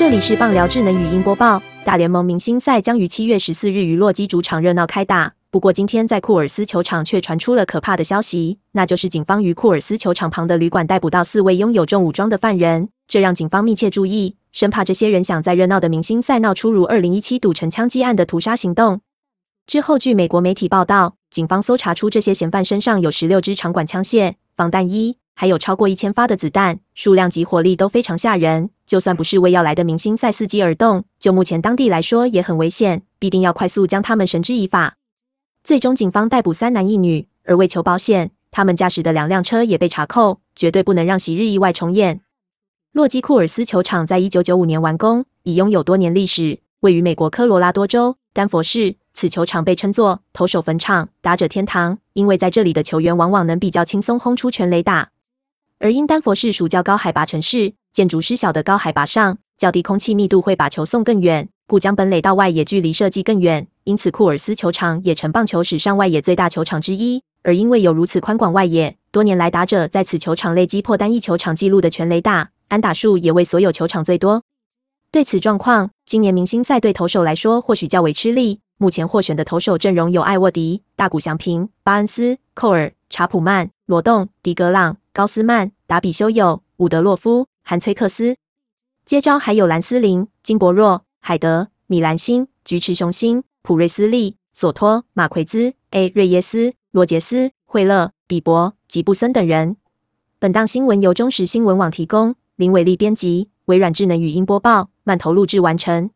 这里是棒聊智能语音播报。大联盟明星赛将于七月十四日于洛基主场热闹开打。不过，今天在库尔斯球场却传出了可怕的消息，那就是警方于库尔斯球场旁的旅馆逮捕到四位拥有重武装的犯人，这让警方密切注意，生怕这些人想在热闹的明星赛闹出如二零一七赌城枪击案的屠杀行动。之后，据美国媒体报道，警方搜查出这些嫌犯身上有十六支长管枪械、防弹衣。还有超过一千发的子弹，数量及火力都非常吓人。就算不是为要来的明星赛伺机而动，就目前当地来说也很危险，必定要快速将他们绳之以法。最终，警方逮捕三男一女，而为求保险，他们驾驶的两辆车也被查扣，绝对不能让昔日意外重演。洛基库尔斯球场在一九九五年完工，已拥有多年历史，位于美国科罗拉多州丹佛市。此球场被称作投手坟场、打者天堂，因为在这里的球员往往能比较轻松轰出全垒打。而因丹佛市属较高海拔城市，建筑师小的高海拔上，较低空气密度会把球送更远，故将本垒到外野距离设计更远。因此，库尔斯球场也成棒球史上外野最大球场之一。而因为有如此宽广外野，多年来打者在此球场累积破单一球场纪录的全垒打，安打数也为所有球场最多。对此状况，今年明星赛对投手来说或许较为吃力。目前获选的投手阵容有艾沃迪、大谷翔平、巴恩斯、寇尔、查普曼、罗栋、迪格朗。高斯曼、达比修友、伍德洛夫、韩崔克斯，接招还有兰斯林、金伯若、海德、米兰星、菊池雄星、普瑞斯利、索托、马奎兹、A 瑞耶斯、罗杰斯、惠勒、比伯、吉布森等人。本档新闻由中时新闻网提供，林伟利编辑，微软智能语音播报，慢投录制完成。